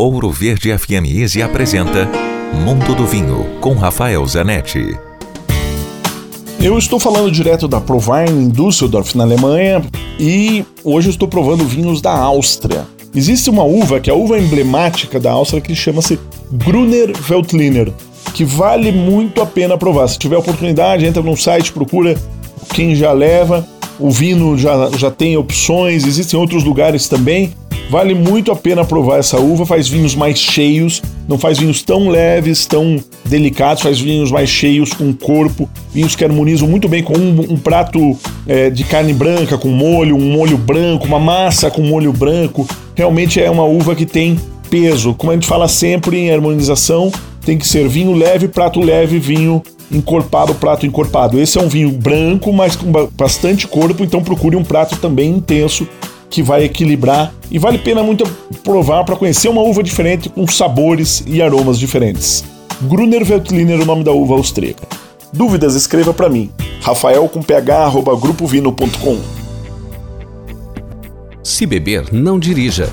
Ouro Verde FM Easy apresenta Mundo do Vinho com Rafael Zanetti. Eu estou falando direto da Provine em Düsseldorf, na Alemanha, e hoje estou provando vinhos da Áustria. Existe uma uva que é a uva emblemática da Áustria que chama-se Gruner Veltliner, que vale muito a pena provar. Se tiver oportunidade, entra no site, procura quem já leva. O vinho já, já tem opções, existem outros lugares também. Vale muito a pena provar essa uva, faz vinhos mais cheios, não faz vinhos tão leves, tão delicados, faz vinhos mais cheios, com corpo, vinhos que harmonizam muito bem com um, um prato é, de carne branca, com molho, um molho branco, uma massa com molho branco. Realmente é uma uva que tem peso. Como a gente fala sempre em harmonização, tem que ser vinho leve, prato leve, vinho encorpado, prato encorpado. Esse é um vinho branco, mas com bastante corpo, então procure um prato também intenso que vai equilibrar e vale pena muito provar para conhecer uma uva diferente com sabores e aromas diferentes. Gruner Veltliner o nome da uva austríaca. Dúvidas, escreva para mim. Rafael com ph, grupovino.com. Se beber, não dirija.